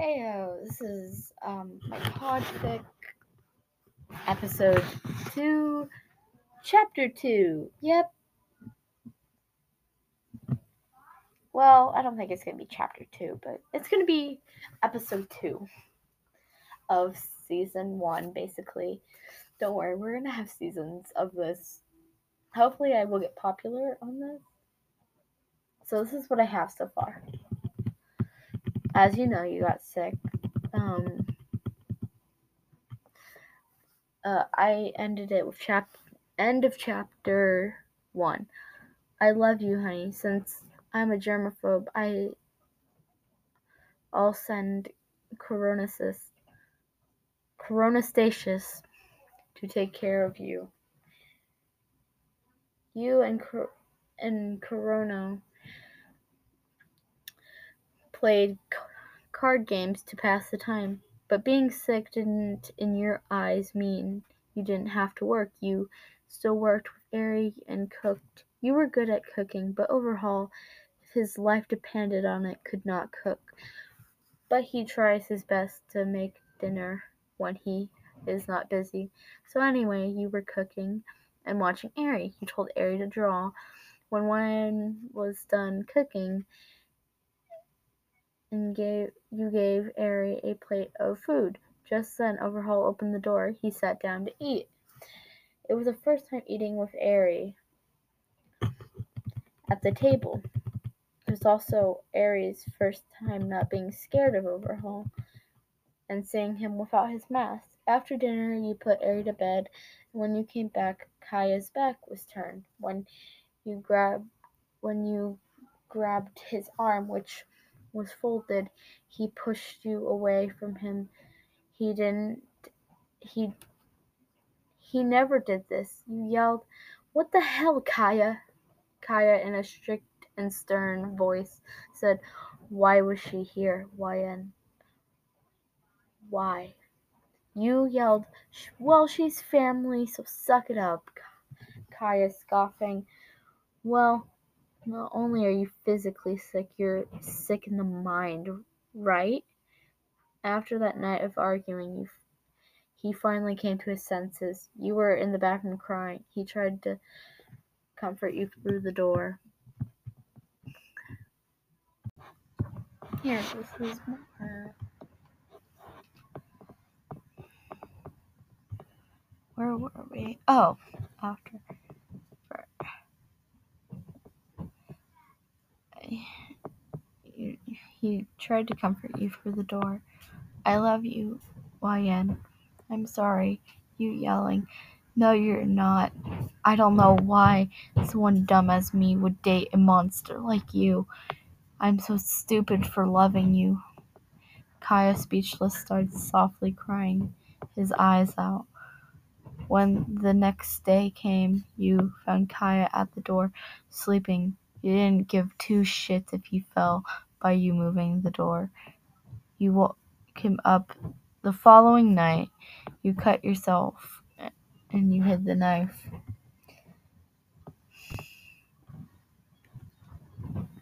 Heyo, this is um my podfic episode two, chapter two. Yep. Well, I don't think it's gonna be chapter two, but it's gonna be episode two of season one, basically. Don't worry, we're gonna have seasons of this. Hopefully, I will get popular on this. So this is what I have so far as you know, you got sick. Um, uh, I ended it with chap end of chapter one. I love you, honey. Since I'm a germaphobe, I I'll send Coronasis Coronastasis to take care of you. You and and Corona played card games to pass the time. But being sick didn't, in your eyes, mean you didn't have to work. You still worked with Ari and cooked. You were good at cooking, but Overhaul, if his life depended on it, could not cook. But he tries his best to make dinner when he is not busy. So anyway, you were cooking and watching Ari. You told Ari to draw. When one was done cooking, and gave you gave Ari a plate of food. Just then Overhaul opened the door. He sat down to eat. It was the first time eating with Ari at the table. It was also Ari's first time not being scared of Overhaul and seeing him without his mask. After dinner, you put Ari to bed, and when you came back, Kaya's back was turned. When you grabbed when you grabbed his arm, which was folded, he pushed you away from him. He didn't he he never did this. You yelled, What the hell, Kaya? Kaya in a strict and stern voice said, Why was she here? Why Yn? Why? You yelled, Well, she's family, so suck it up. Kaya scoffing. Well, not only are you physically sick, you're sick in the mind, right? After that night of arguing, you, he finally came to his senses. You were in the bathroom crying. He tried to comfort you through the door. Here, this is more. Where were we? Oh, after. He tried to comfort you through the door. I love you, Yn. I'm sorry. You yelling. No, you're not. I don't know why someone dumb as me would date a monster like you. I'm so stupid for loving you. Kaya, speechless, started softly crying, his eyes out. When the next day came, you found Kaya at the door, sleeping. You didn't give two shits if he fell by you moving the door. You woke him up the following night. You cut yourself and you hid the knife.